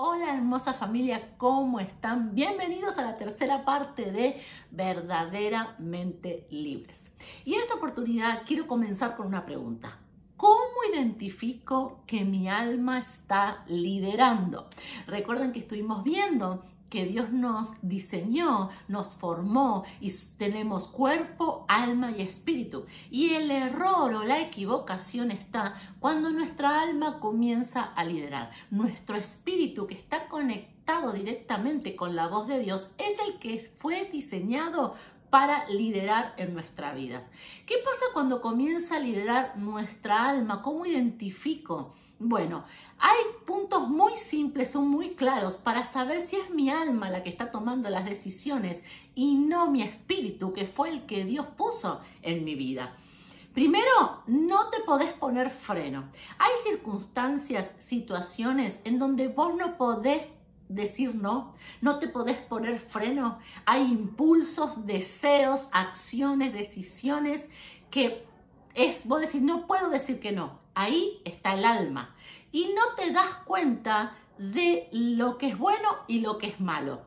Hola hermosa familia, ¿cómo están? Bienvenidos a la tercera parte de Verdaderamente Libres. Y en esta oportunidad quiero comenzar con una pregunta. ¿Cómo identifico que mi alma está liderando? Recuerden que estuvimos viendo que Dios nos diseñó, nos formó y tenemos cuerpo, alma y espíritu. Y el error o la equivocación está cuando nuestra alma comienza a liderar. Nuestro espíritu que está conectado directamente con la voz de Dios es el que fue diseñado para liderar en nuestras vidas. ¿Qué pasa cuando comienza a liderar nuestra alma? ¿Cómo identifico? Bueno, hay puntos muy simples, son muy claros para saber si es mi alma la que está tomando las decisiones y no mi espíritu, que fue el que Dios puso en mi vida. Primero, no te podés poner freno. Hay circunstancias, situaciones en donde vos no podés decir no, no te podés poner freno. Hay impulsos, deseos, acciones, decisiones que es, vos decís, no puedo decir que no. Ahí está el alma. Y no te das cuenta de lo que es bueno y lo que es malo.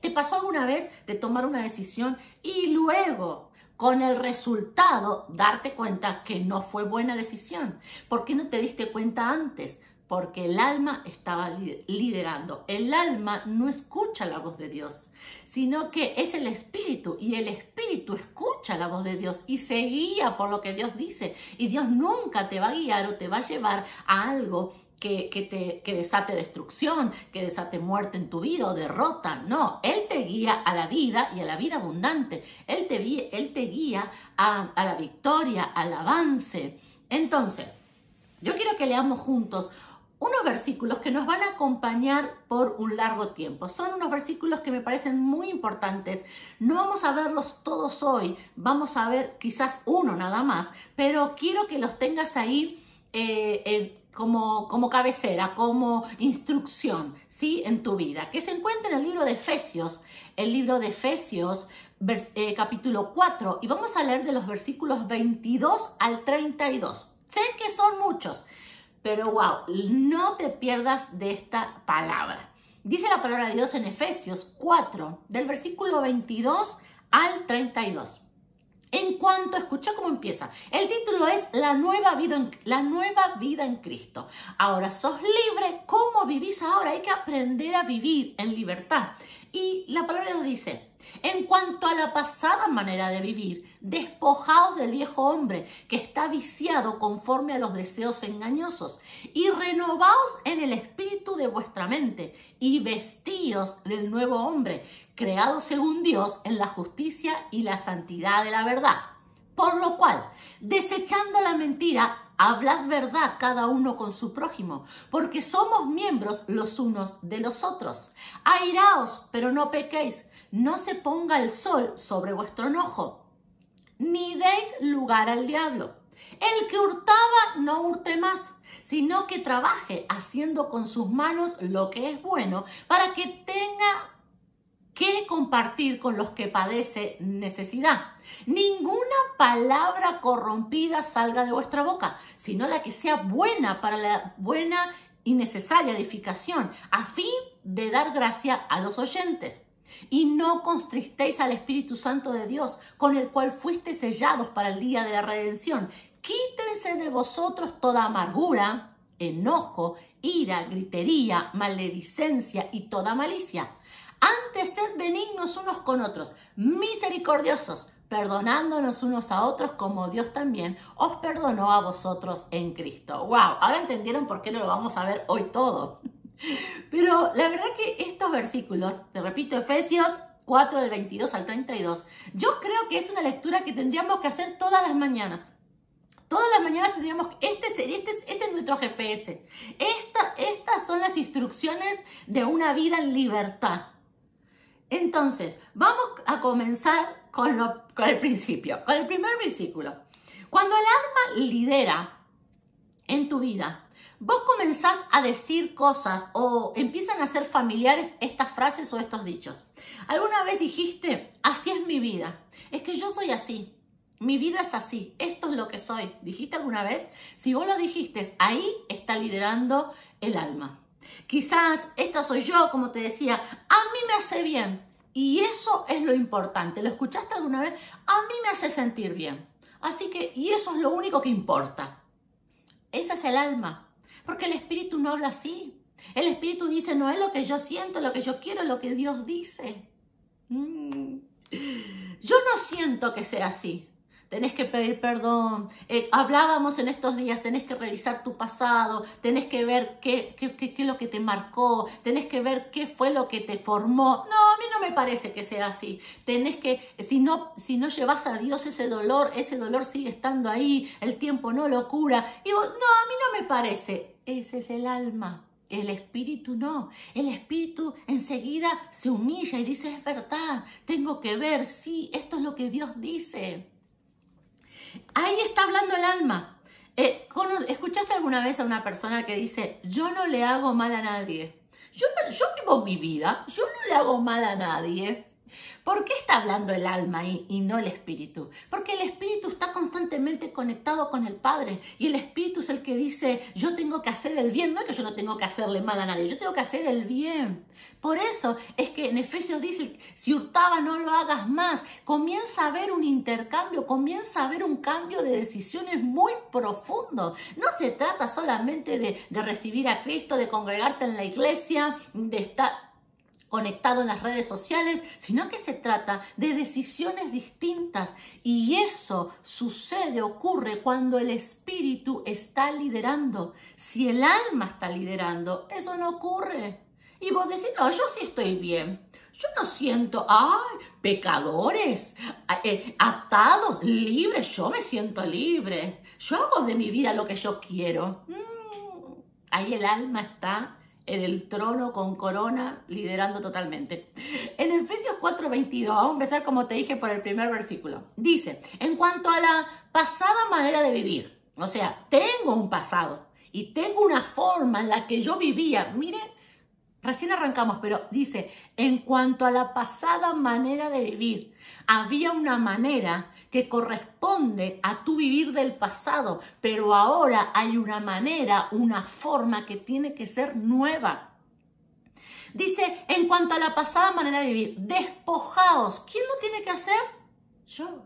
¿Te pasó alguna vez de tomar una decisión y luego con el resultado darte cuenta que no fue buena decisión? ¿Por qué no te diste cuenta antes? Porque el alma estaba liderando. El alma no escucha la voz de Dios, sino que es el espíritu y el espíritu escucha la voz de Dios y se guía por lo que Dios dice. Y Dios nunca te va a guiar o te va a llevar a algo que, te, que desate destrucción, que desate muerte en tu vida o derrota. No, Él te guía a la vida y a la vida abundante. Él te, él te guía a, a la victoria, al avance. Entonces, yo quiero que leamos juntos unos versículos que nos van a acompañar por un largo tiempo. Son unos versículos que me parecen muy importantes. No vamos a verlos todos hoy, vamos a ver quizás uno nada más, pero quiero que los tengas ahí eh, como, como, cabecera, como instrucción, ¿sí? En tu vida. Que se encuentra en el libro de Efesios, el libro de Efesios, eh, capítulo 4, y vamos a leer de los versículos 22 al 32. Sé que son muchos, pero wow, no te pierdas de esta palabra. Dice la palabra de Dios en Efesios 4, del versículo 22 al 32. En cuanto, escucha cómo empieza. El título es La nueva vida en, la nueva vida en Cristo. Ahora sos libre. ¿Cómo vivís ahora? Hay que aprender a vivir en libertad. Y la palabra de Dios dice, en cuanto a la pasada manera de vivir, despojaos del viejo hombre que está viciado conforme a los deseos engañosos y renovaos en el espíritu de vuestra mente y vestíos del nuevo hombre, creado según Dios en la justicia y la santidad de la verdad. Por lo cual, desechando la mentira, hablad verdad cada uno con su prójimo, porque somos miembros los unos de los otros. Airaos, pero no pequéis no se ponga el sol sobre vuestro enojo, ni deis lugar al diablo. El que hurtaba no hurte más, sino que trabaje haciendo con sus manos lo que es bueno para que tenga que compartir con los que padece necesidad. Ninguna palabra corrompida salga de vuestra boca, sino la que sea buena para la buena y necesaria edificación, a fin de dar gracia a los oyentes. Y no constristéis al Espíritu Santo de Dios, con el cual fuiste sellados para el día de la redención. Quítense de vosotros toda amargura, enojo, ira, gritería, maledicencia y toda malicia. Antes sed benignos unos con otros, misericordiosos, perdonándonos unos a otros como Dios también os perdonó a vosotros en Cristo. ¡Wow! Ahora entendieron por qué no lo vamos a ver hoy todo. Pero la verdad que estos versículos, te repito, Efesios 4 del 22 al 32, yo creo que es una lectura que tendríamos que hacer todas las mañanas. Todas las mañanas tendríamos, este, este, este es nuestro GPS. estas son las instrucciones de una vida en libertad. Entonces, vamos a comenzar con, con el principio, con el primer versículo. Cuando el alma lidera en tu vida, vos comenzás a decir cosas o empiezan a ser familiares estas frases o estos dichos. ¿Alguna vez dijiste, así es mi vida? Es que yo soy así. Mi vida es así, esto es lo que soy. ¿Dijiste alguna vez? Si vos lo dijiste, ahí está liderando el alma. Quizás esta soy yo, como te decía, a mí me hace bien. Y eso es lo importante. ¿Lo escuchaste alguna vez? A mí me hace sentir bien. Así que, y eso es lo único que importa. Ese es el alma. Porque el espíritu no habla así. El espíritu dice, no es lo que yo siento, lo que yo quiero, lo que Dios dice. Mm. Yo no siento que sea así tenés que pedir perdón. Eh, hablábamos en estos días, tenés que revisar tu pasado, tenés que ver qué, qué, qué, es lo que te marcó, tenés que ver qué fue lo que te formó. No, a mí no me parece que sea así. Tenés que, si no, si no llevas a Dios ese dolor, ese dolor sigue estando ahí, el tiempo no lo cura. Y no, a mí no me parece. Ese es el alma. El espíritu no. El espíritu enseguida se humilla y dice, es verdad, tengo que ver, sí, esto es lo que Dios dice. Ahí está hablando el alma. Eh, ¿Escuchaste alguna vez a una persona que dice, yo no le hago mal a nadie? Yo, yo vivo mi vida, yo no le hago mal a nadie. ¿Por qué está hablando el alma y, no el espíritu? Porque el espíritu está constantemente conectado con el Padre y el espíritu es el que dice, yo tengo que hacer el bien, no es que yo no tengo que hacerle mal a nadie, yo tengo que hacer el bien. Por eso es que en Efesios dice, si hurtaba no lo hagas más. Comienza a haber un intercambio, comienza a haber un cambio de decisiones muy profundo. No se trata solamente de recibir a Cristo, de congregarte en la iglesia, de estar conectado en las redes sociales, sino que se trata de decisiones distintas. Y eso sucede, ocurre cuando el espíritu está liderando. Si el alma está liderando, eso no ocurre. Y vos decís, no, yo sí estoy bien. Yo no siento, ay, pecadores, eh, atados, libres. Yo me siento libre. Yo hago de mi vida lo que yo quiero. Mm, ahí el alma está en el trono con corona, liderando totalmente. En Efesios 4:22, vamos a empezar como te dije por el primer versículo. Dice, en cuanto a la pasada manera de vivir, o sea, tengo un pasado y tengo una forma en la que yo vivía. Miren, Recién arrancamos, pero dice, en cuanto a la pasada manera de vivir, había una manera que corresponde a tu vivir del pasado, pero ahora hay una manera, una forma que tiene que ser nueva. Dice, en cuanto a la pasada manera de vivir, despojaos. ¿Quién lo tiene que hacer? Yo.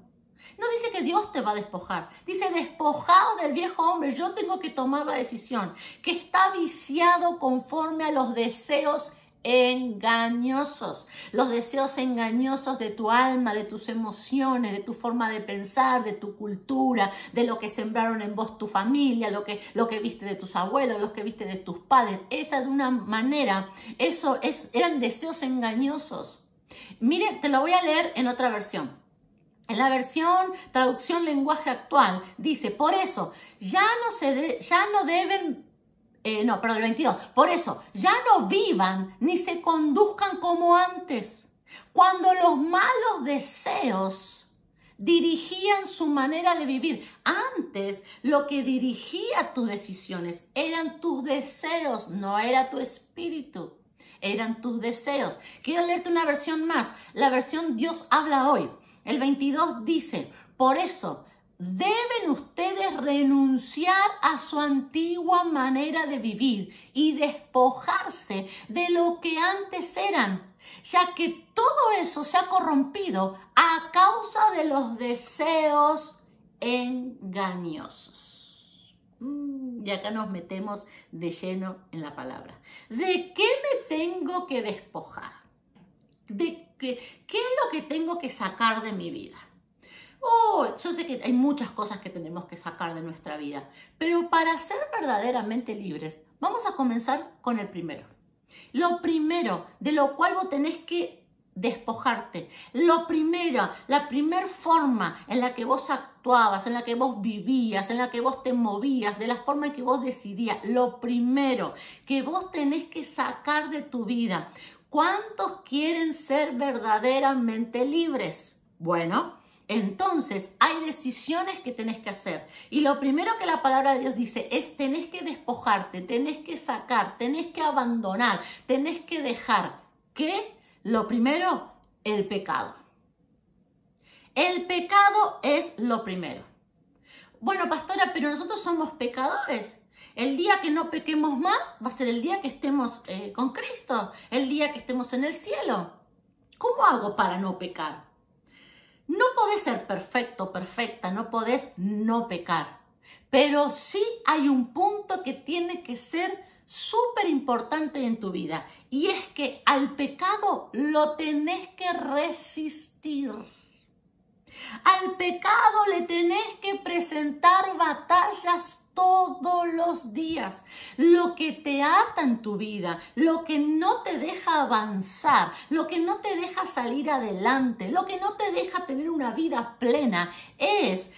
No dice que Dios te va a despojar, dice despojado del viejo hombre, yo tengo que tomar la decisión, que está viciado conforme a los deseos engañosos, los deseos engañosos de tu alma, de tus emociones, de tu forma de pensar, de tu cultura, de lo que sembraron en vos tu familia, lo que, lo que viste de tus abuelos, lo que viste de tus padres. Esa es una manera, eso es, eran deseos engañosos. Mire, te lo voy a leer en otra versión. En la versión traducción lenguaje actual dice, por eso ya no, se ya no deben, eh, no, perdón, el 22, por eso ya no vivan ni se conduzcan como antes, cuando los malos deseos dirigían su manera de vivir. Antes lo que dirigía tus decisiones eran tus deseos, no era tu espíritu, eran tus deseos. Quiero leerte una versión más, la versión Dios habla hoy. El 22 dice, por eso deben ustedes renunciar a su antigua manera de vivir y despojarse de lo que antes eran, ya que todo eso se ha corrompido a causa de los deseos engañosos. Mm, y acá nos metemos de lleno en la palabra. ¿De qué me tengo que despojar? ¿De ¿Qué, es lo que tengo que sacar de mi vida? Oh, yo sé que hay muchas cosas que tenemos que sacar de nuestra vida, pero para ser verdaderamente libres, vamos a comenzar con el primero. Lo primero de lo cual vos tenés que despojarte. Lo primero, la primera forma en la que vos actuabas, en la que vos vivías, en la que vos te movías, de la forma en que vos decidías, lo primero que vos tenés que sacar de tu vida. ¿Cuántos quieren ser verdaderamente libres? Bueno, entonces hay decisiones que tenés que hacer. Y lo primero que la palabra de Dios dice es tenés que despojarte, tenés que sacar, tenés que abandonar, tenés que dejar. ¿Qué? Lo primero, el pecado. El pecado es lo primero. Bueno, pastora, pero nosotros somos pecadores. El día que no pequemos más va a ser el día que estemos eh, con Cristo, el día que estemos en el cielo. ¿Cómo hago para no pecar? No podés ser perfecto, perfecta, no podés no pecar. Pero sí hay un punto que tiene que ser súper importante en tu vida y es que al pecado lo tenés que resistir. Al pecado le tenés que presentar batallas todos los días. Lo que te ata en tu vida, lo que no te deja avanzar, lo que no te deja salir adelante, lo que no te deja tener una vida plena, es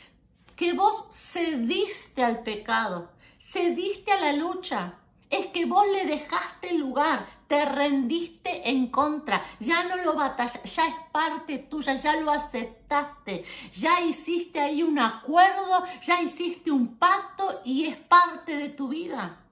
que vos cediste al pecado, cediste a la lucha, es que vos le dejaste lugar, te rendiste en contra, ya no lo batallas, ya es parte tuya, ya lo aceptaste, ya hiciste ahí un acuerdo, ya hiciste un pacto y es parte de tu vida.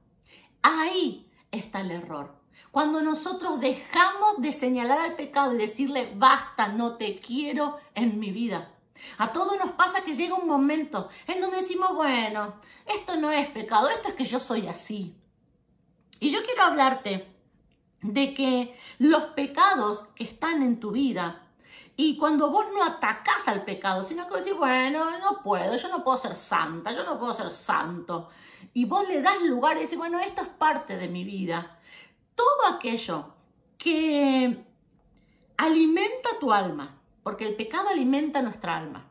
Ahí está el error. Cuando nosotros dejamos de señalar al pecado y decirle, basta, no te quiero en mi vida. A todos nos pasa que llega un momento en donde decimos, bueno, esto no es pecado, esto es que yo soy así. Y yo quiero hablarte de que los pecados que están en tu vida, y cuando vos no atacás al pecado, sino que decís, bueno, no puedo, yo no puedo ser santa, yo no puedo ser santo, y vos le das lugar y decís, bueno, esto es parte de mi vida, todo aquello que alimenta tu alma, porque el pecado alimenta nuestra alma.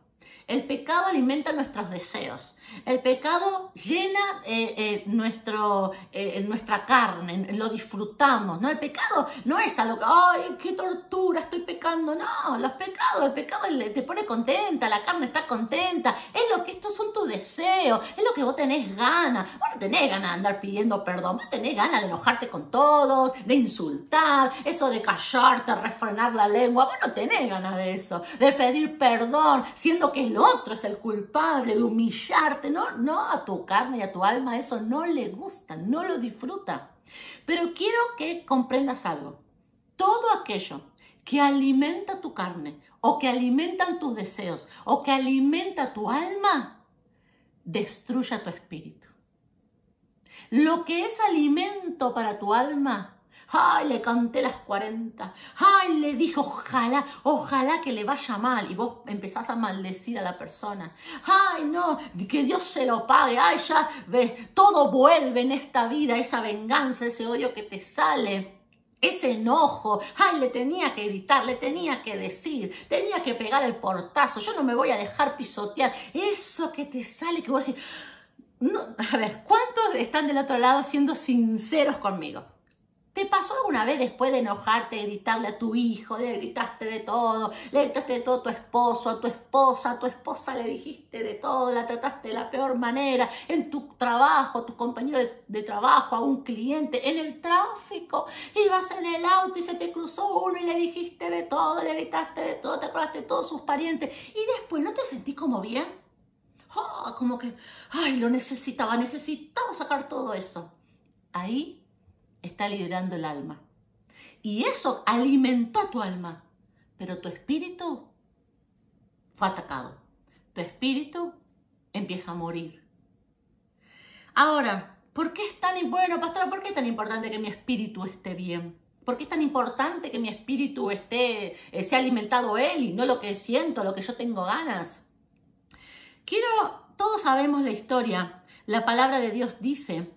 El pecado alimenta nuestros deseos. El pecado llena eh, eh, nuestro, eh, nuestra carne, lo disfrutamos, ¿no? El pecado no es algo que, ay, qué tortura, estoy pecando. No, los pecados, el pecado te pone contenta, la carne está contenta. Es lo que estos son tus deseos, es lo que vos tenés ganas. Vos no tenés ganas de andar pidiendo perdón, vos tenés ganas de enojarte con todos, de insultar, eso de callarte, refrenar la lengua. Vos no tenés ganas de eso, de pedir perdón, siendo que es otro es el culpable de humillarte. No, no, a tu carne y a tu alma eso no le gusta, no lo disfruta. Pero quiero que comprendas algo. Todo aquello que alimenta tu carne o que alimentan tus deseos o que alimenta tu alma, destruye tu espíritu. Lo que es alimento para tu alma, ay, le canté las 40, ay, le dije, ojalá, ojalá que le vaya mal, y vos empezás a maldecir a la persona, ay, no, que Dios se lo pague, ay, ya ves, todo vuelve en esta vida, esa venganza, ese odio que te sale ese enojo, ay, le tenía que gritar, le tenía que decir, tenía que pegar el portazo, yo no me voy a dejar pisotear, eso que te sale, que vos decís, a ver, ¿cuántos están del otro lado siendo sinceros conmigo? ¿Te pasó alguna vez después de enojarte, de gritarle a tu hijo, de gritaste de todo, le gritaste de todo a tu esposo, a tu esposa, a tu esposa le dijiste de todo, la trataste de la peor manera, en tu trabajo, a tu compañero de, de trabajo, a un cliente, en el tráfico, ibas en el auto y se te cruzó uno y le dijiste de todo, le gritaste de todo, te acordaste de todos sus parientes y después no te sentí como bien? Oh, como que, ay, lo necesitaba, necesitaba sacar todo eso. Ahí está liderando el alma. Y eso alimentó a tu alma, pero tu espíritu fue atacado. Tu espíritu empieza a morir. Ahora, ¿por qué es tan bueno, pastora? ¿Por qué es tan importante que mi espíritu esté bien? ¿Por qué es tan importante que mi espíritu esté, eh, sea alimentado él y no lo que siento, lo que yo tengo ganas? Quiero, todos sabemos la historia. La palabra de Dios dice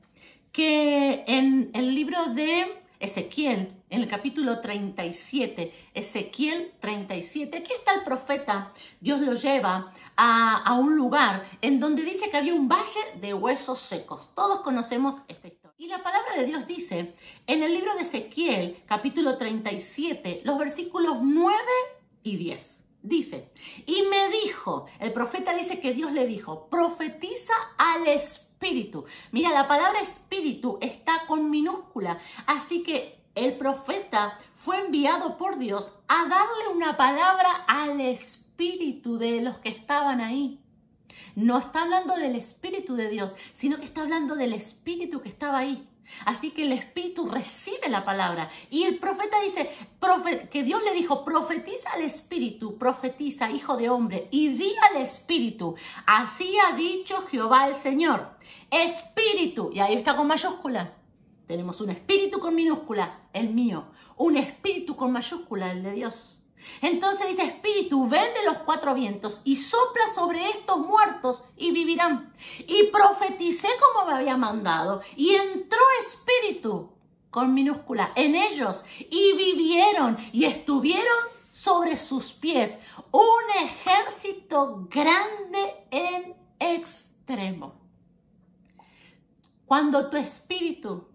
que en el libro de Ezequiel, en el capítulo 37, Ezequiel 37, aquí está el profeta, Dios lo lleva a, a, un lugar en donde dice que había un valle de huesos secos. Todos conocemos esta historia. Y la palabra de Dios dice, en el libro de Ezequiel, capítulo 37, los versículos 9 y 10. Dice, y me dijo, el profeta dice que Dios le dijo, profetiza al espíritu. Mira, la palabra espíritu está con minúscula, así que el profeta fue enviado por Dios a darle una palabra al espíritu de los que estaban ahí. No está hablando del espíritu de Dios, sino que está hablando del espíritu que estaba ahí. Así que el Espíritu recibe la palabra. Y el profeta dice que Dios le dijo, profetiza al Espíritu, profetiza, hijo de hombre, y di al Espíritu, así ha dicho Jehová el Señor. Espíritu, y ahí está con mayúscula. Tenemos un espíritu con minúscula, el mío. Un espíritu con mayúscula, el de Dios. Entonces dice, Espíritu, ven de los cuatro vientos y sopla sobre estos muertos y vivirán. Y profeticé como me había mandado. Y entró Espíritu con minúscula en ellos y vivieron y estuvieron sobre sus pies un ejército grande en extremo. Cuando tu espíritu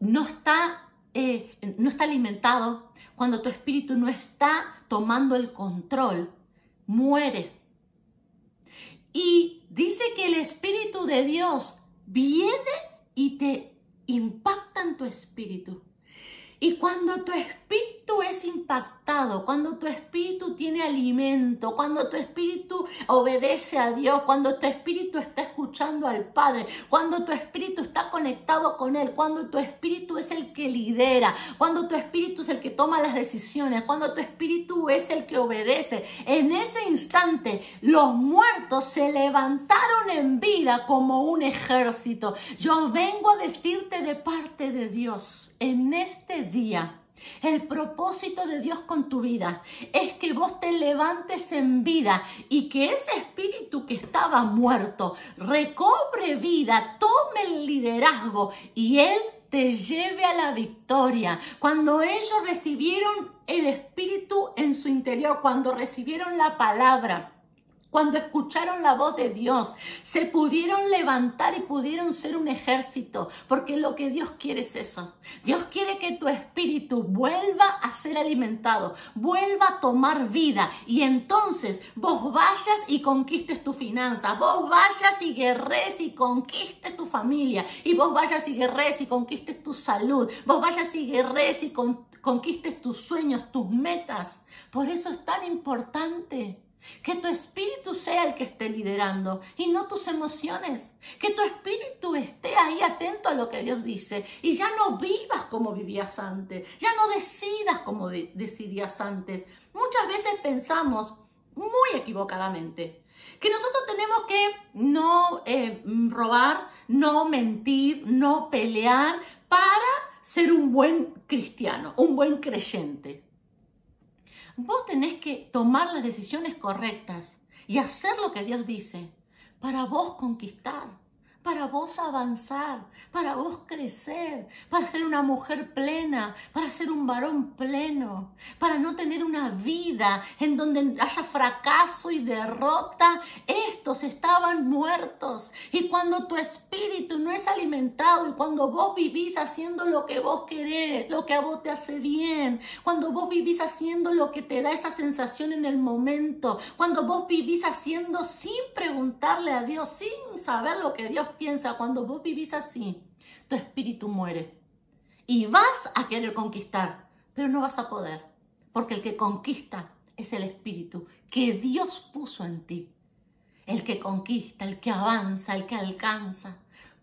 no está eh, no está alimentado, cuando tu espíritu no está tomando el control, muere. Y dice que el Espíritu de Dios viene y te impacta en tu espíritu. Y cuando tu espíritu es impactado, cuando tu espíritu tiene alimento, cuando tu espíritu obedece a Dios, cuando tu espíritu está escuchando al Padre, cuando tu espíritu está conectado con Él, cuando tu espíritu es el que lidera, cuando tu espíritu es el que toma las decisiones, cuando tu espíritu es el que obedece, en ese instante los muertos se levantaron en vida como un ejército. Yo vengo a decirte de parte de Dios en este día. El propósito de Dios con tu vida es que vos te levantes en vida y que ese espíritu que estaba muerto recobre vida, tome el liderazgo y Él te lleve a la victoria. Cuando ellos recibieron el espíritu en su interior, cuando recibieron la palabra, cuando escucharon la voz de Dios, se pudieron levantar y pudieron ser un ejército, porque lo que Dios quiere es eso. Dios quiere que tu espíritu vuelva a ser alimentado, vuelva a tomar vida y entonces vos vayas y conquistes tu finanza, vos vayas y guerres y conquistes tu familia, y vos vayas y guerres y conquistes tu salud, vos vayas y guerres y conquistes tus sueños, tus metas. Por eso es tan importante que tu espíritu sea el que esté liderando y no tus emociones. Que tu espíritu esté ahí atento a lo que Dios dice y ya no vivas como vivías antes, ya no decidas como decidías antes. Muchas veces pensamos muy equivocadamente que nosotros tenemos que no eh, robar, no mentir, no pelear para ser un buen cristiano, un buen creyente. Vos tenés que tomar las decisiones correctas y hacer lo que Dios dice para vos conquistar para vos avanzar, para vos crecer, para ser una mujer plena, para ser un varón pleno, para no tener una vida en donde haya fracaso y derrota. Estos estaban muertos. Y cuando tu espíritu no es alimentado y cuando vos vivís haciendo lo que vos querés, lo que a vos te hace bien, cuando vos vivís haciendo lo que te da esa sensación en el momento, cuando vos vivís haciendo sin preguntarle a Dios, sin saber lo que Dios piensa, cuando vos vivís así, tu espíritu muere. Y vas a querer conquistar, pero no vas a poder, porque el que conquista es el espíritu que Dios puso en ti. El que conquista, el que avanza, el que alcanza.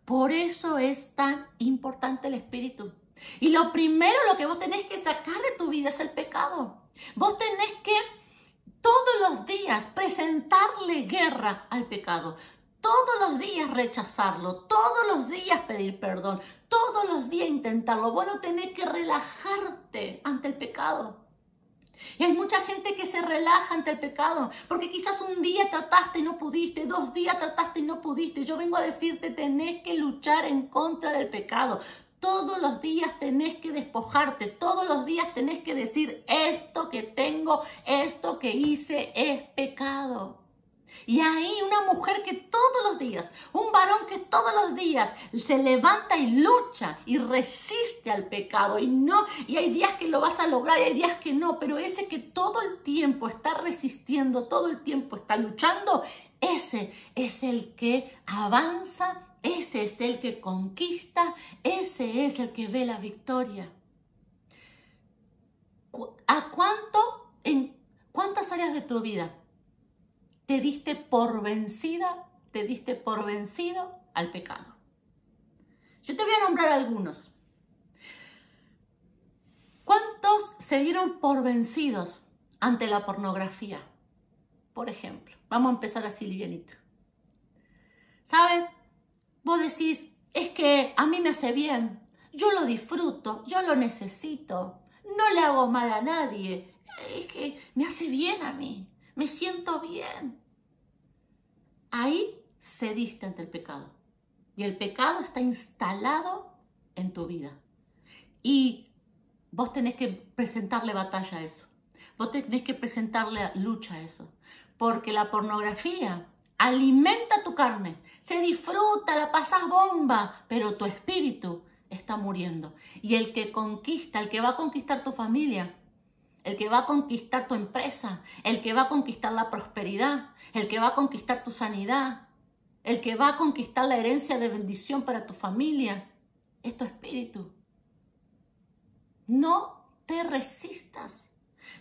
Por eso es tan importante el espíritu. Y lo primero, lo que vos tenés que sacar de tu vida es el pecado. Vos tenés que todos los días presentarle guerra al pecado todos los días rechazarlo, todos los días pedir perdón, todos los días intentarlo. Bueno, tenés que relajarte ante el pecado. Y hay mucha gente que se relaja ante el pecado, porque quizás un día trataste y no pudiste, dos días trataste y no pudiste. Yo vengo a decirte, tenés que luchar en contra del pecado. Todos los días tenés que despojarte, todos los días tenés que decir, esto que tengo, esto que hice es pecado. Y ahí una mujer que todos los días, un varón que todos los días se levanta y lucha y resiste al pecado y no, y hay días que lo vas a lograr y hay días que no, pero ese que todo el tiempo está resistiendo, todo el tiempo está luchando, ese es el que avanza, ese es el que conquista, ese es el que ve la victoria. ¿A cuánto, en cuántas áreas de tu vida te diste por vencida, te diste por vencido al pecado. Yo te voy a nombrar algunos. ¿Cuántos se dieron por vencidos ante la pornografía? Por ejemplo, vamos a empezar así livianito. ¿Sabes? Vos decís, es que a mí me hace bien, yo lo disfruto, yo lo necesito, no le hago mal a nadie, es que me hace bien a mí, me siento bien. Ahí cediste ante el pecado. Y el pecado está instalado en tu vida. Y vos tenés que presentarle batalla a eso. Vos tenés que presentarle lucha a eso. Porque la pornografía alimenta tu carne, se disfruta, la pasas bomba, pero tu espíritu está muriendo. Y el que conquista, el que va a conquistar tu familia, el que va a conquistar tu empresa, el que va a conquistar la prosperidad, el que va a conquistar tu sanidad, el que va a conquistar la herencia de bendición para tu familia, es tu espíritu. No te resistas.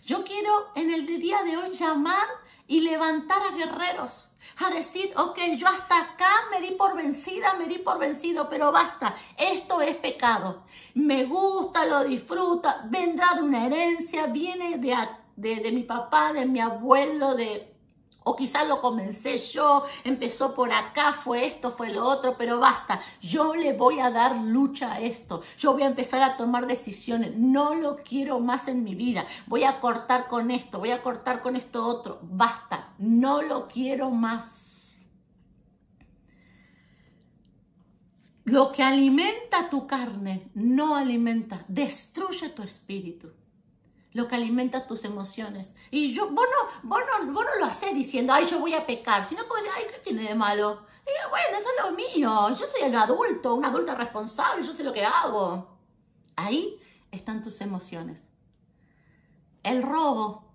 Yo quiero en el día de hoy llamar y levantar a guerreros a decir, ok, yo hasta acá me di por vencida, me di por vencido, pero basta, esto es pecado. Me gusta, lo disfruta, vendrá de una herencia, viene de, de, de mi papá, de mi abuelo, de o quizás lo comencé yo, empezó por acá, fue esto, fue lo otro, pero basta, yo le voy a dar lucha a esto, yo voy a empezar a tomar decisiones, no lo quiero más en mi vida, voy a cortar con esto, voy a cortar con esto otro, basta, no lo quiero más. Lo que alimenta tu carne no alimenta, destruye tu espíritu lo que alimenta tus emociones. Y yo, vos no, vos lo haces diciendo, ay, yo voy a pecar, sino como decir, ay, ¿qué tiene de malo? Y bueno, eso es lo mío, yo soy el adulto, un adulto responsable, yo sé lo que hago. Ahí están tus emociones. El robo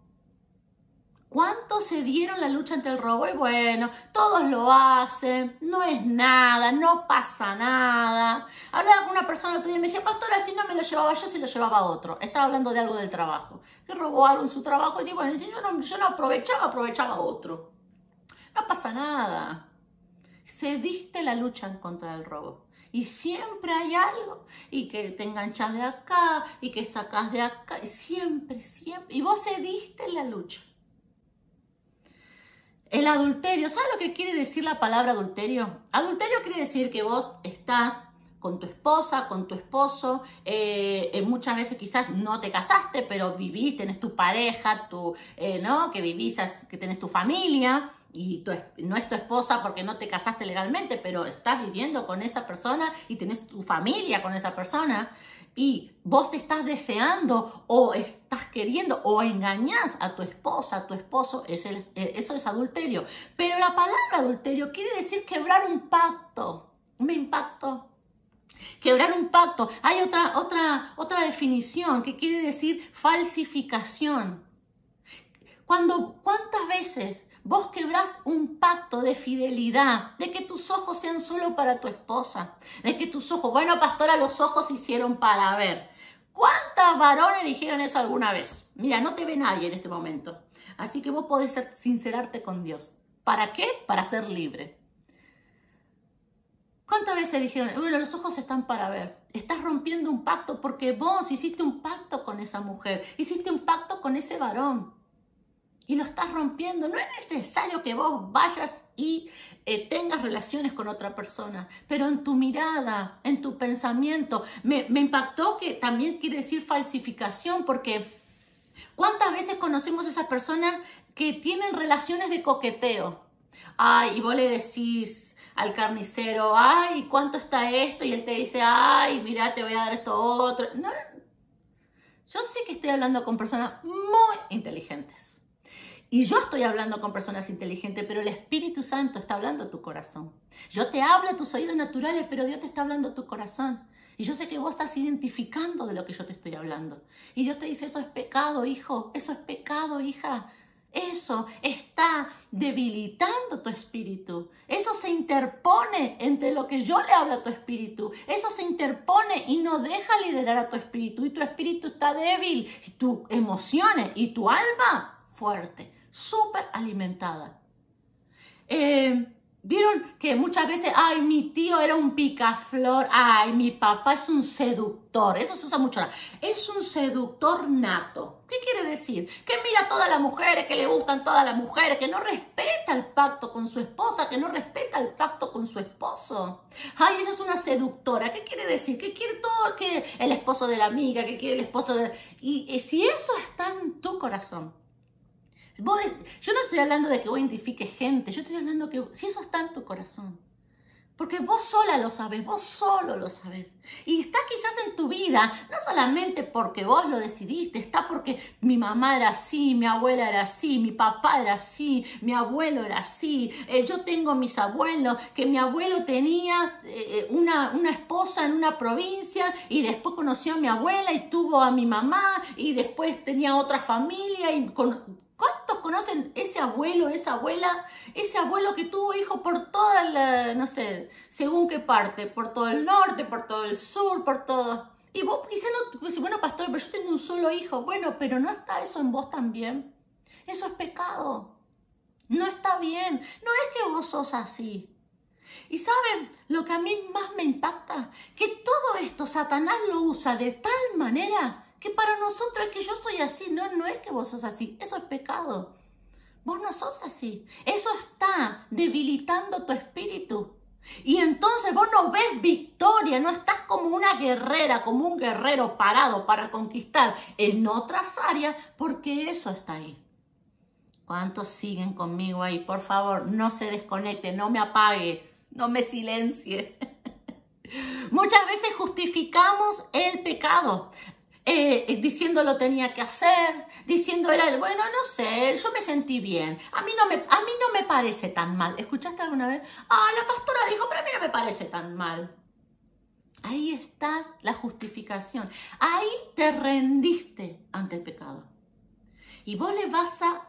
¿Cuántos se dieron la lucha ante el robo? Y bueno, todos lo hacen, no es nada, no pasa nada. Hablaba con una persona otro día y me decía, pastora, si no me lo llevaba yo, se lo llevaba otro. Estaba hablando de algo del trabajo, que robó algo en su trabajo y decía, bueno, si yo no, yo no aprovechaba, aprovechaba otro. No pasa nada. Se diste la lucha en contra del robo. Y siempre hay algo, y que te enganchas de acá, y que sacas de acá, siempre, siempre. Y vos cediste la lucha. El adulterio, ¿sabes lo que quiere decir la palabra adulterio? Adulterio quiere decir que vos estás con tu esposa, con tu esposo, eh, eh, muchas veces quizás no te casaste, pero vivís, tenés tu pareja, tu, eh, ¿no? Que vivís, que tenés tu familia y no es tu esposa porque no te casaste legalmente, pero estás viviendo con esa persona y tenés tu familia con esa persona y vos estás deseando o estás queriendo o engañás a tu esposa, a tu esposo, eso es adulterio. Pero la palabra adulterio quiere decir quebrar un pacto, un impacto. Quebrar un pacto. Hay otra, otra, otra definición que quiere decir falsificación. Cuando, ¿cuántas veces Vos quebrás un pacto de fidelidad, de que tus ojos sean solo para tu esposa, de que tus ojos, bueno, pastora, los ojos se hicieron para ver. ¿Cuántas varones dijeron eso alguna vez? Mira, no te ve nadie en este momento. Así que vos podés sincerarte con Dios. ¿Para qué? Para ser libre. ¿Cuántas veces dijeron, bueno, los ojos están para ver? Estás rompiendo un pacto porque vos hiciste un pacto con esa mujer, hiciste un pacto con ese varón y lo estás rompiendo. No es necesario que vos vayas y eh, tengas relaciones con otra persona, pero en tu mirada, en tu pensamiento, me, impactó que también quiere decir falsificación, porque ¿cuántas veces conocemos a esas personas que tienen relaciones de coqueteo? Ay, y vos le decís al carnicero, ay, ¿cuánto está esto? Y él te dice, ay, mira, te voy a dar esto otro. No, yo sé que estoy hablando con personas muy inteligentes y yo estoy hablando con personas inteligentes, pero el Espíritu Santo está hablando a tu corazón. Yo te hablo a tus oídos naturales, pero Dios te está hablando a tu corazón. Y yo sé que vos estás identificando de lo que yo te estoy hablando. Y Dios te dice, eso es pecado, hijo, eso es pecado, hija. Eso está debilitando tu espíritu. Eso se interpone entre lo que yo le hablo a tu espíritu. Eso se interpone y no deja liderar a tu espíritu. Y tu espíritu está débil. Y tus emociones y tu alma fuerte súper alimentada. Eh, Vieron que muchas veces, ay, mi tío era un picaflor, ay, mi papá es un seductor, eso se usa mucho es un seductor nato. ¿Qué quiere decir? Que mira a todas las mujeres, que le gustan todas las mujeres, que no respeta el pacto con su esposa, que no respeta el pacto con su esposo. Ay, ella es una seductora. ¿Qué quiere decir? Que quiere todo que el esposo de la amiga, que quiere el esposo de... y si eso está en tu corazón, yo no estoy hablando de que vos identifiques gente, yo estoy hablando que si eso está en tu corazón. Porque vos sola lo sabes, vos solo lo sabes. Y está quizás en tu vida, no solamente porque vos lo decidiste, está porque mi mamá era así, mi abuela era así, mi papá era así, mi abuelo era así. Eh, yo tengo mis abuelos, que mi abuelo tenía eh, una, una esposa en una provincia y después conoció a mi abuela y tuvo a mi mamá y después tenía otra familia y con, ¿Cuántos conocen ese abuelo, esa abuela, ese abuelo que tuvo hijos por toda la, no sé, según qué parte, por todo el norte, por todo el sur, por todo? Y vos quizás no, pues, bueno, pastor, pero yo tengo un solo hijo. Bueno, pero no está eso en vos también. Eso es pecado. No está bien. No es que vos sos así. Y saben, lo que a mí más me impacta, que todo esto Satanás lo usa de tal manera que para nosotros es que yo soy así, no, no es que vos sos así, eso es pecado. Vos no sos así, eso está debilitando tu espíritu. Y entonces vos no ves victoria, no estás como una guerrera, como un guerrero parado para conquistar en otras áreas, porque eso está ahí. ¿Cuántos siguen conmigo ahí? Por favor, no se desconecte, no me apague, no me silencie. Muchas veces justificamos el pecado. Eh, diciendo lo tenía que hacer, diciendo era el bueno, no sé, yo me sentí bien. A mí no me, a mí no me parece tan mal. ¿Escuchaste alguna vez? Ah, la pastora dijo, pero a mí no me parece tan mal. Ahí está la justificación. Ahí te rendiste ante el pecado. Y vos le vas a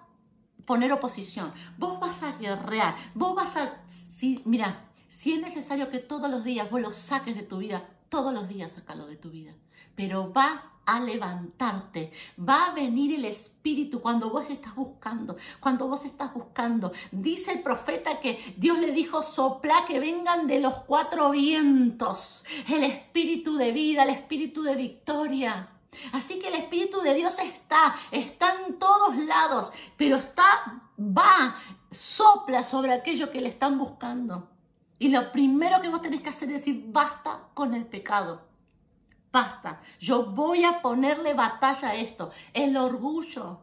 poner oposición, vos vas a guerrear, vos vas a... Si, mira, si es necesario que todos los días vos lo saques de tu vida, todos los días sácalo de tu vida. Pero vas a levantarte. Va a venir el Espíritu cuando vos estás buscando, cuando vos estás buscando. Dice el profeta que Dios le dijo, sopla que vengan de los cuatro vientos. El Espíritu de vida, el Espíritu de victoria. Así que el Espíritu de Dios está, está en todos lados, pero está, va, sopla sobre aquello que le están buscando. Y lo primero que vos tenés que hacer es decir, basta con el pecado. Basta, yo voy a ponerle batalla a esto. El orgullo.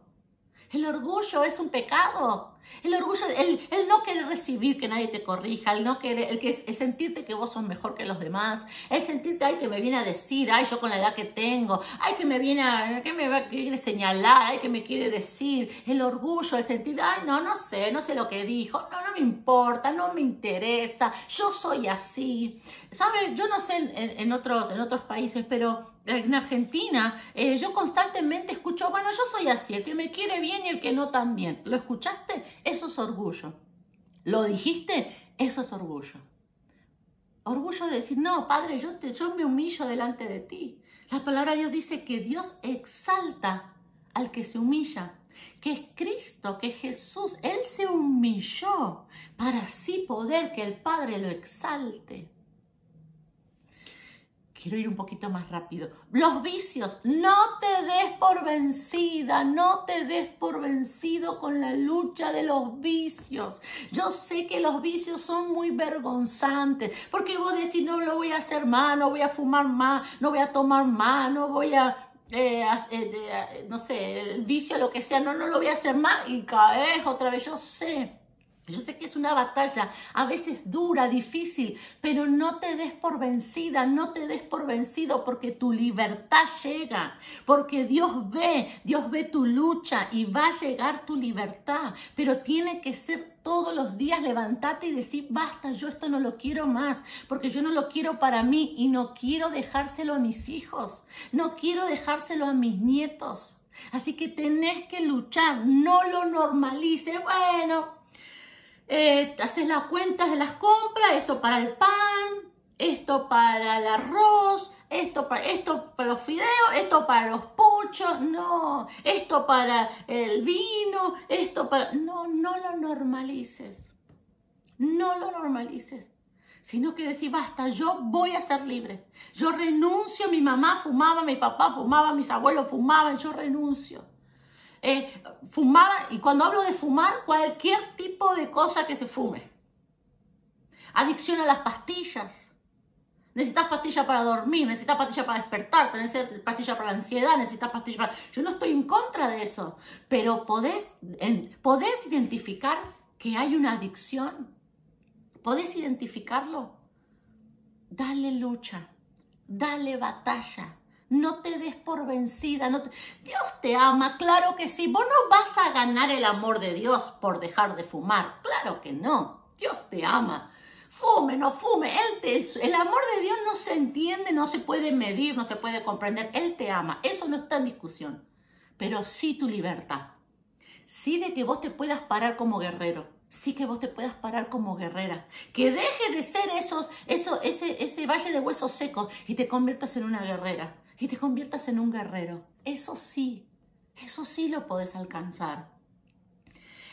El orgullo es un pecado. El orgullo, el, no querer recibir que nadie te corrija, el no querer, el que es, sentirte que vos sos mejor que los demás, el sentirte, ay, que me viene a decir, ay, yo con la edad que tengo, ay, que me viene a, que me quiere señalar, ay, que me quiere decir, el orgullo, el sentir, ay, no, no sé, no sé lo que dijo, no, no me importa, no me interesa, yo soy así. ¿Sabe? Yo no sé en, otros, en otros países, pero en Argentina, eh, yo constantemente escucho, bueno, yo soy así, el que me quiere bien y el que no tan bien. ¿Lo escuchaste? Eso es orgullo. ¿Lo dijiste? Eso es orgullo. Orgullo de decir, no, Padre, yo, te, me humillo delante de ti. La palabra de Dios dice que Dios exalta al que se humilla, que es Cristo, que Jesús, Él se humilló para así poder que el Padre lo exalte quiero ir un poquito más rápido. Los vicios, no te des por vencida, no te des por vencido con la lucha de los vicios. Yo sé que los vicios son muy vergonzantes, porque vos decís, no lo voy a hacer más, no voy a fumar más, no voy a tomar más, no voy a... Eh, eh, eh, no sé, el vicio, lo que sea, no, no lo voy a hacer más y caes otra vez, yo sé. Yo sé que es una batalla a veces dura, difícil, pero no te des por vencida, no te des por vencido porque tu libertad llega, porque Dios ve, Dios ve tu lucha y va a llegar tu libertad, pero tiene que ser todos los días levantarte y decir, basta, yo esto no lo quiero más, porque yo no lo quiero para mí y no quiero dejárselo a mis hijos, no quiero dejárselo a mis nietos. Así que tenés que luchar, no lo normalices. Bueno, eh, haces las cuentas de las compras, esto para el pan, esto para el arroz, esto para, esto para los fideos, esto para los puchos, no, esto para el vino, esto para... No, no lo normalices. No lo normalices, sino que decir, basta, yo voy a ser libre. Yo renuncio, mi mamá fumaba, mi papá fumaba, mis abuelos fumaban, yo renuncio. Eh, y cuando hablo de fumar, cualquier tipo de cosa que se fume. Adicción a las pastillas, Necesitas pastillas para dormir, necesitas pastillas para despertarte, necesitas pastillas para la ansiedad, necesitas pastillas para... Yo no estoy en contra de eso, pero podés, podés identificar que hay una adicción. ¿Podés identificarlo? Dale lucha, dale batalla. No te des por vencida. No Dios te ama, claro que sí. Vos no vas a ganar el amor de Dios por dejar de fumar. Claro que no. Dios te ama. Fume, no fume. Él te, el amor de Dios no se entiende, no se puede medir, no se puede comprender. Él te ama. Eso no está en discusión. Pero sí tu libertad. Sí de que vos te puedas parar como guerrero. Sí que vos te puedas parar como guerrera. Que deje de ser esos, eso, ese, ese valle de huesos secos y te conviertas en una guerrera. Y te conviertas en un guerrero. Eso sí. Eso sí lo podés alcanzar.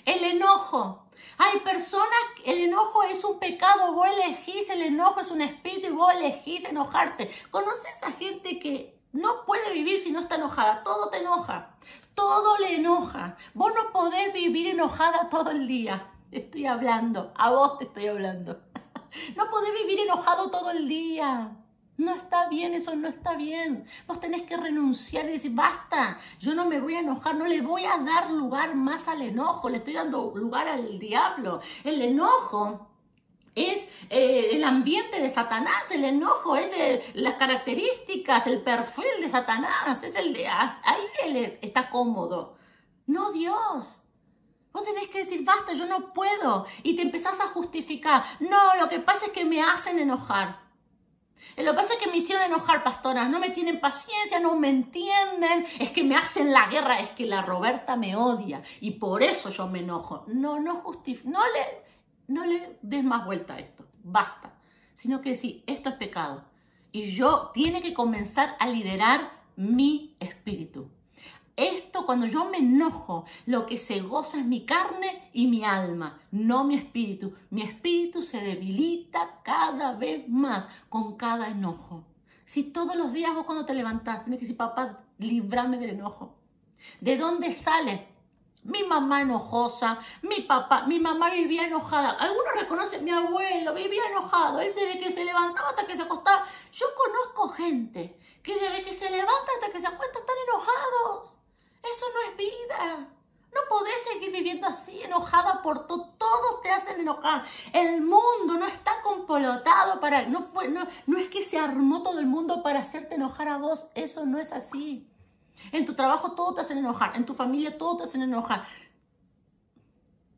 El enojo. Hay personas, el enojo es un pecado, vos elegís, el enojo es un espíritu y vos elegís enojarte. ¿Conoces a gente que no puede vivir si no está enojada? Todo te enoja, todo le enoja. Vos no podés vivir enojada todo el día. Estoy hablando, a vos te estoy hablando. No podés vivir enojado todo el día. No está bien, eso no está bien. Vos tenés que renunciar y decir, basta, yo no me voy a enojar, no le voy a dar lugar más al enojo, le estoy dando lugar al diablo. El enojo es eh, el ambiente de Satanás, el enojo es las características, el perfil de Satanás, es el de ahí él está cómodo. No Dios. Vos tenés que decir, basta, yo no puedo. Y te empezás a justificar. No, lo que pasa es que me hacen enojar. Lo que pasa es que me hicieron enojar, pastoras. No me tienen paciencia, no me entienden. Es que me hacen la guerra, es que la Roberta me odia y por eso yo me enojo. No, no justifica. No le, no le des más vuelta a esto. Basta. Sino que sí, esto es pecado. Y yo tiene que comenzar a liderar mi espíritu. Esto cuando yo me enojo, lo que se goza es mi carne y mi alma, no mi espíritu. Mi espíritu se debilita cada vez más con cada enojo. Si todos los días vos cuando te levantás tienes que decir, papá, librame del enojo. ¿De dónde sale? Mi mamá enojosa, mi papá, mi mamá vivía enojada. Algunos reconocen, mi abuelo vivía enojado. Él desde que se levantaba hasta que se acostaba. Yo conozco gente que desde que se levanta hasta que se acuesta están enojados. Eso no es vida. No podés seguir viviendo así, enojada por todo. Todos te hacen enojar. El mundo no está compolotado para... No, fue, no, no es que se armó todo el mundo para hacerte enojar a vos. Eso no es así. En tu trabajo todo te hacen enojar. En tu familia todo te hacen enojar.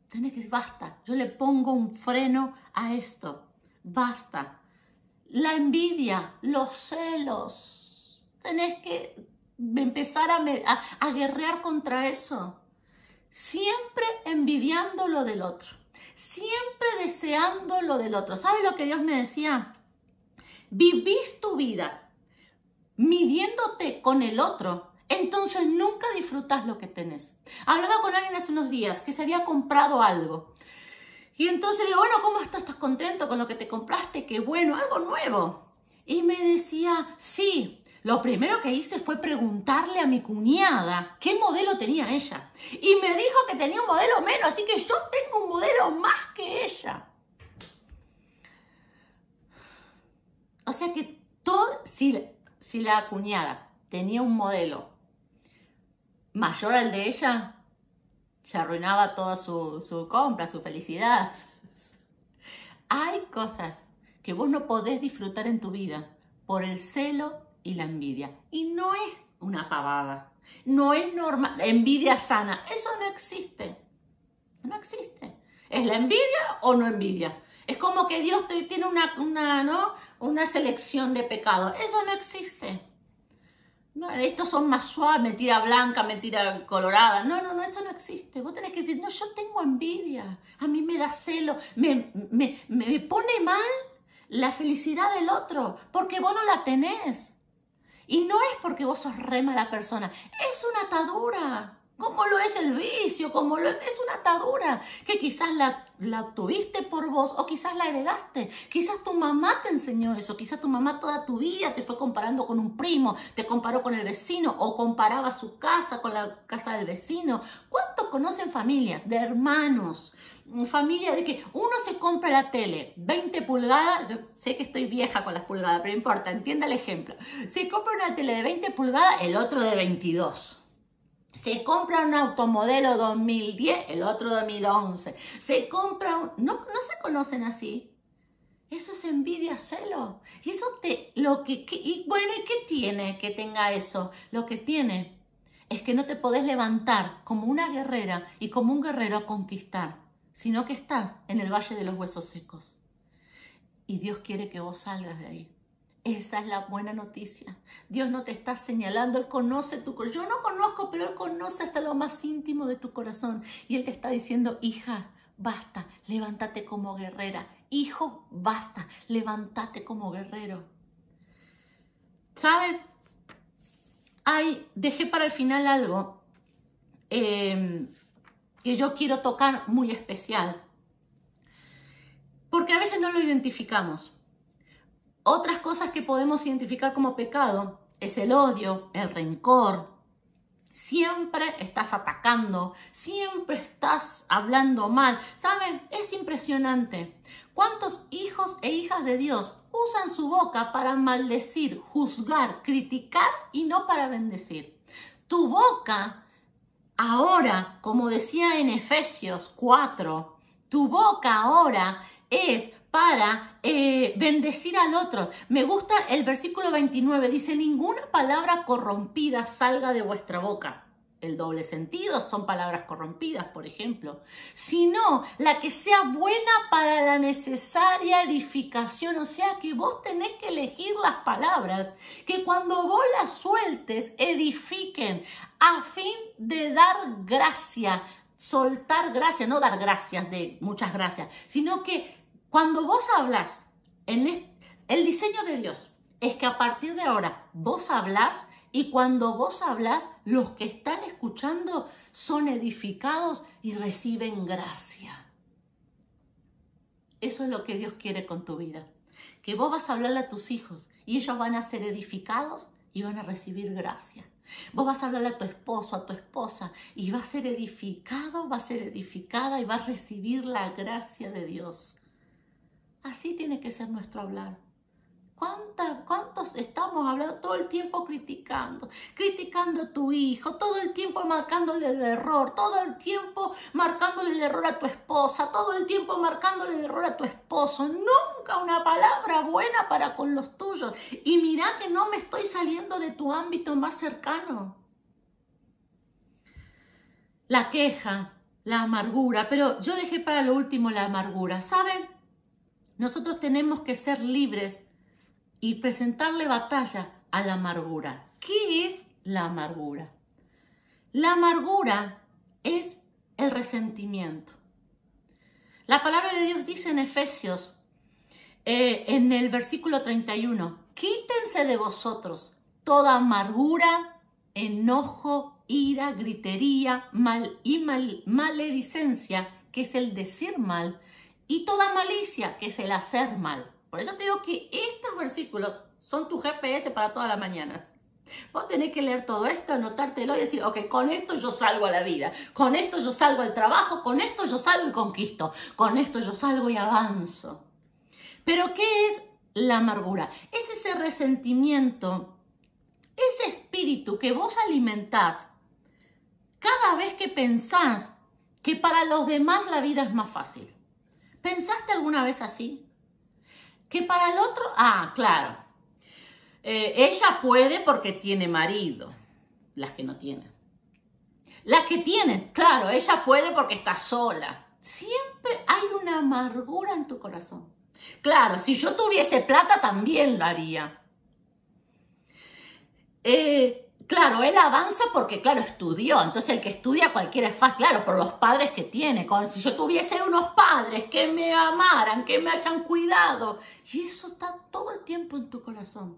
Tienes que basta. Yo le pongo un freno a esto. Basta. La envidia, los celos. Tenés que empezar a, a, guerrear contra eso. Siempre envidiando lo del otro. Siempre deseando lo del otro. ¿Sabes lo que Dios me decía? Vivís tu vida midiéndote con el otro. Entonces nunca disfrutas lo que tenés. Hablaba con alguien hace unos días que se había comprado algo. Y entonces le digo, bueno, ¿cómo estás? ¿Estás contento con lo que te compraste? Qué bueno, algo nuevo. Y me decía, sí, lo primero que hice fue preguntarle a mi cuñada qué modelo tenía ella. Y me dijo que tenía un modelo menos, así que yo tengo un modelo más que ella. O sea que todo, si, la cuñada tenía un modelo mayor al de ella, se arruinaba toda su, su compra, su felicidad. Hay cosas que vos no podés disfrutar en tu vida por el celo y la envidia. Y no es una pavada, no es normal, envidia sana, eso no existe, no existe. ¿Es la envidia o no envidia? Es como que Dios tiene una, una, ¿no? una selección de pecados, eso no existe. No, estos son más suaves, mentira blanca, mentira colorada. No, no, no, eso no existe. Vos tenés que decir, no, yo tengo envidia. A mí me da celo, me, me, me pone mal la felicidad del otro, porque vos no la tenés. Y no es porque vos sos re mala persona, es una atadura. como lo es el vicio, como lo es una atadura, que quizás la, la obtuviste por vos o quizás la heredaste. Quizás tu mamá te enseñó eso, quizás tu mamá toda tu vida te fue comparando con un primo, te comparó con el vecino o comparaba su casa con la casa del vecino. ¿Cuántos conocen familias de hermanos? Familia de que uno se compra la tele 20 pulgadas, yo sé que estoy vieja con las pulgadas, pero importa, entienda el ejemplo. Se compra una tele de 20 pulgadas, el otro de 22 se compra un automodelo 2010, el otro 2011. Se compra un... No, no se conocen así. Eso es envidia, celo. Y eso te... Lo que, y bueno, ¿y qué tiene que tenga eso? Lo que tiene es que no te podés levantar como una guerrera y como un guerrero a conquistar, sino que estás en el valle de los huesos secos. Y Dios quiere que vos salgas de ahí. Esa es la buena noticia. Dios no te está señalando, Él conoce tu corazón. Yo no conozco, pero Él conoce hasta lo más íntimo de tu corazón. Y Él te está diciendo, hija, basta, levántate como guerrera. Hijo, basta, levántate como guerrero. ¿Sabes? Ay, dejé para el final algo em, que yo quiero tocar muy especial. Porque a veces no lo identificamos. Otras cosas que podemos identificar como pecado es el odio, el rencor. Siempre estás atacando, siempre estás hablando mal. ¿Saben? Es impresionante. ¿Cuántos hijos e hijas de Dios usan su boca para maldecir, juzgar, criticar y no para bendecir? Tu boca, ahora, como decía en Efesios 4, tu boca ahora es para eh, bendecir al otro. Me gusta el versículo 29, dice, ninguna palabra corrompida salga de vuestra boca. El doble sentido son palabras corrompidas, por ejemplo, sino la que sea buena para la necesaria edificación. O sea que vos tenés que elegir las palabras que cuando vos las sueltes edifiquen a fin de dar gracia, soltar gracia, no dar gracias de muchas gracias, sino que cuando vos hablas, en el diseño de Dios es que a partir de ahora vos hablas y cuando vos hablas, los que están escuchando son edificados y reciben gracia. Eso es lo que Dios quiere con tu vida. Que vos vas a hablarle a tus hijos y ellos van a ser edificados y van a recibir gracia. Vos vas a hablarle a tu esposo, a tu esposa, y va a ser edificado, va a ser edificada y va a recibir la gracia de Dios. Así tiene que ser nuestro hablar. ¿Cuántos estamos hablando todo el tiempo criticando? Criticando a tu hijo, todo el tiempo marcándole el error, todo el tiempo marcándole el error a tu esposa, todo el tiempo marcándole el error a tu esposo. Nunca una palabra buena para con los tuyos. Y mira que no me estoy saliendo de tu ámbito más cercano. La queja, la amargura, pero yo dejé para lo último la amargura. ¿Saben? Nosotros tenemos que ser libres y presentarle batalla a la amargura. ¿Qué es la amargura? La amargura es el resentimiento. La palabra de Dios dice en Efesios, eh, en el versículo 31, quítense de vosotros toda amargura, enojo, ira, gritería mal y mal, maledicencia, que es el decir mal, y toda malicia, que es el hacer mal. Por eso te digo que estos versículos son tu GPS para toda la mañana. Vos tenés que leer todo esto, anotártelo y decir, ok, con esto yo salgo a la vida, con esto yo salgo al trabajo, con esto yo salgo y conquisto, con esto yo salgo y avanzo. Pero ¿qué es la amargura? Es ese resentimiento, ese espíritu que vos alimentás cada vez que pensás que para los demás la vida es más fácil. ¿Pensaste alguna vez así? Que para el otro, ah, claro, eh, ella puede porque tiene marido, las que no tienen. Las que tienen, claro, ella puede porque está sola. Siempre hay una amargura en tu corazón. Claro, si yo tuviese plata también lo haría. Eh, Claro, él avanza porque, claro, estudió. Entonces, el que estudia cualquiera es fácil, claro, por los padres que tiene. si yo tuviese unos padres que me amaran, que me hayan cuidado. Y eso está todo el tiempo en tu corazón.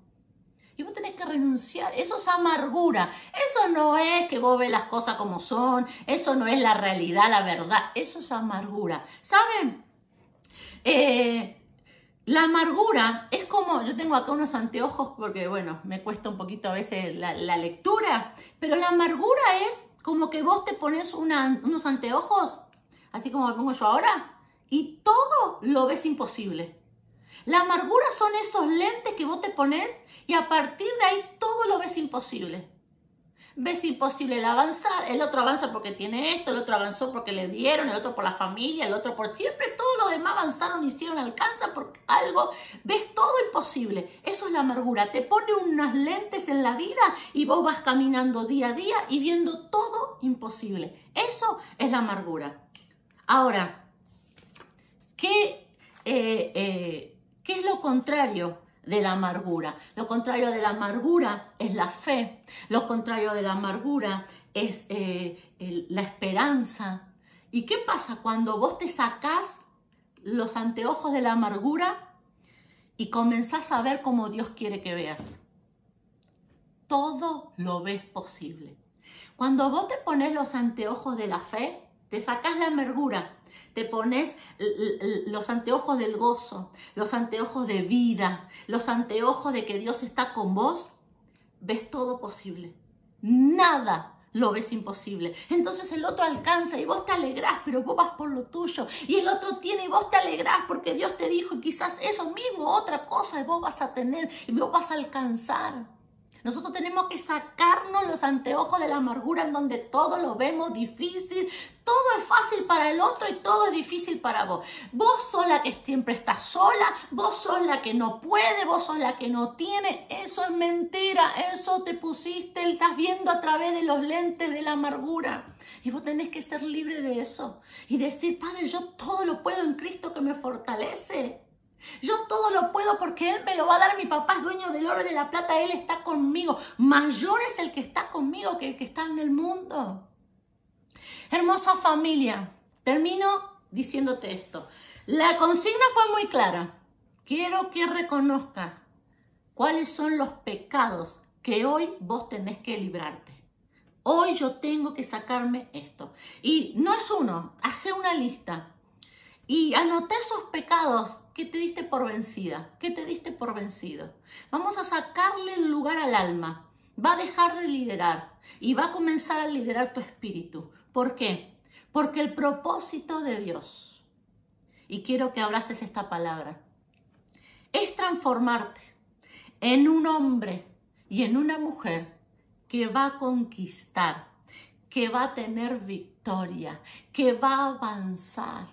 Y vos tenés que renunciar. Eso es amargura. Eso no es que vos ves las cosas como son. Eso no es la realidad, la verdad. Eso es amargura. ¿Saben? Eh, la amargura es como, yo tengo acá unos anteojos porque, bueno, me cuesta un poquito a veces la, lectura, pero la amargura es como que vos te pones unos anteojos, así como me pongo yo ahora, y todo lo ves imposible. La amargura son esos lentes que vos te pones y a partir de ahí todo lo ves imposible ves imposible el avanzar, el otro avanza porque tiene esto, el otro avanzó porque le dieron, el otro por la familia, el otro por siempre, todo lo demás avanzaron, hicieron, alcanzan por algo, ves todo imposible. Eso es la amargura, te pone unas lentes en la vida y vos vas caminando día a día y viendo todo imposible. Eso es la amargura. Ahora, ¿qué, eh, eh, ¿qué es lo contrario? De la amargura. Lo contrario de la amargura es la fe. Lo contrario de la amargura es eh, la esperanza. ¿Y qué pasa cuando vos te sacás los anteojos de la amargura y comenzás a ver como Dios quiere que veas? Todo lo ves posible. Cuando vos te pones los anteojos de la fe, te sacás la amargura te pones los anteojos del gozo, los anteojos de vida, los anteojos de que Dios está con vos, ves todo posible. Nada lo ves imposible. Entonces el otro alcanza y vos te alegrás, pero vos vas por lo tuyo. Y el otro tiene y vos te alegrás porque Dios te dijo y quizás eso mismo, otra cosa, y vos vas a tener y vos vas a alcanzar. Nosotros tenemos que sacarnos los anteojos de la amargura en donde todo lo vemos difícil, todo es fácil para el otro y todo es difícil para vos. Vos sos la que siempre está sola, vos sos la que no puede, vos sos la que no tiene. Eso es mentira, eso te pusiste, estás viendo a través de los lentes de la amargura. Y vos tenés que ser libre de eso y decir, Padre, yo todo lo puedo en Cristo que me fortalece. Yo todo lo puedo porque Él me lo va a dar. Mi papá es dueño del oro y de la plata. Él está conmigo. Mayor es el que está conmigo que el que está en el mundo. Hermosa familia, termino diciéndote esto. La consigna fue muy clara. Quiero que reconozcas cuáles son los pecados que hoy vos tenés que librarte. Hoy yo tengo que sacarme esto. Y no es uno, hace una lista. Y anoté esos pecados que te diste por vencida, que te diste por vencido. Vamos a sacarle el lugar al alma. Va a dejar de liderar y va a comenzar a liderar tu espíritu. ¿Por qué? Porque el propósito de Dios, y quiero que abraces esta palabra, es transformarte en un hombre y en una mujer que va a conquistar, que va a tener victoria, que va a avanzar.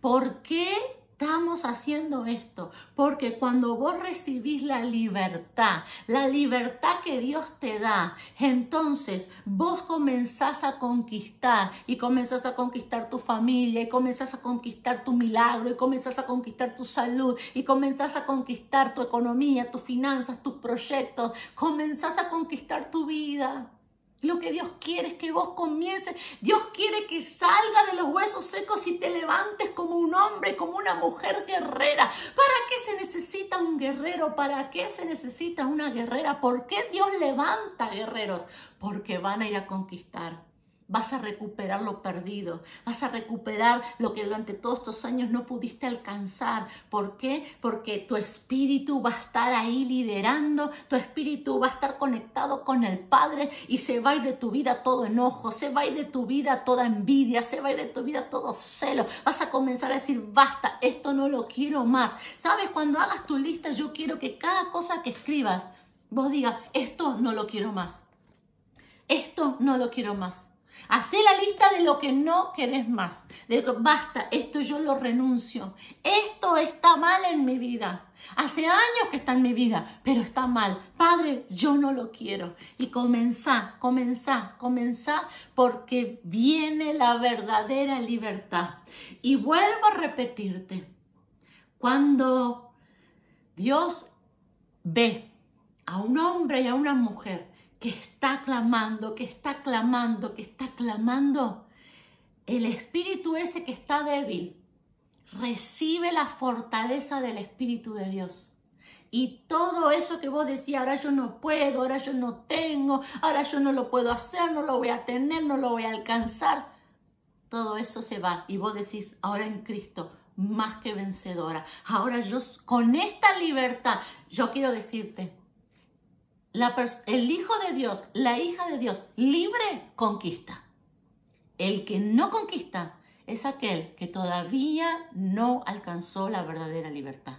¿Por qué? Estamos haciendo esto? Porque cuando vos recibís la libertad, la libertad que Dios te da, entonces vos comenzás a conquistar y comenzás a conquistar tu familia y comenzás a conquistar tu milagro y comenzás a conquistar tu salud y comenzás a conquistar tu economía, tus finanzas, tus proyectos, comenzás a conquistar tu vida. Lo que Dios quiere es que vos comiences. Dios quiere que salga de los huesos secos y te levantes como un hombre, como una mujer guerrera. ¿Para qué se necesita un guerrero? ¿Para qué se necesita una guerrera? ¿Por qué Dios levanta guerreros? Porque van a ir a conquistar vas a recuperar lo perdido, vas a recuperar lo que durante todos estos años no pudiste alcanzar. ¿Por qué? Porque tu espíritu va a estar ahí liderando, tu espíritu va a estar conectado con el Padre y se va a ir de tu vida todo enojo, se va a ir de tu vida toda envidia, se va a ir de tu vida todo celo. Vas a comenzar a decir, basta, esto no lo quiero más. ¿Sabes? Cuando hagas tu lista, yo quiero que cada cosa que escribas, vos digas, esto no lo quiero más. Esto no lo quiero más. Hacé la lista de lo que no querés más. De basta, esto yo lo renuncio. Esto está mal en mi vida. Hace años que está en mi vida, pero está mal. Padre, yo no lo quiero. Y comenzá, comenzá, comenzá, porque viene la verdadera libertad. Y vuelvo a repetirte, cuando Dios ve a un hombre y a una mujer que está clamando, que está clamando, que está clamando, el espíritu ese que está débil recibe la fortaleza del Espíritu de Dios Y todo eso que vos decías, ahora yo no puedo, ahora yo no tengo, ahora yo no lo puedo hacer, no lo voy a tener, no lo voy a alcanzar, todo eso se va. Y vos decís, ahora en Cristo, más que vencedora. Ahora yo, con esta libertad, yo quiero decirte, el Hijo de Dios, la hija de Dios, libre, conquista. El que no conquista es aquel que todavía no alcanzó la verdadera libertad.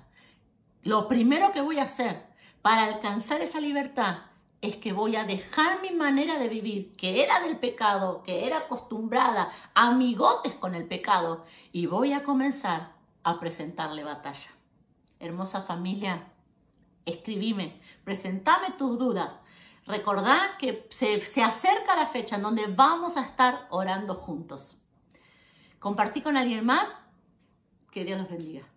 Lo primero que voy a hacer para alcanzar esa libertad es que voy a dejar mi manera de vivir, que era del pecado, que era acostumbrada a amigotes con el pecado, y voy a comenzar a presentarle batalla. Hermosa familia, escribime, presentame tus dudas. Recordá que se, se acerca la fecha en donde vamos a estar orando juntos. Compartí con alguien más. Que Dios los bendiga.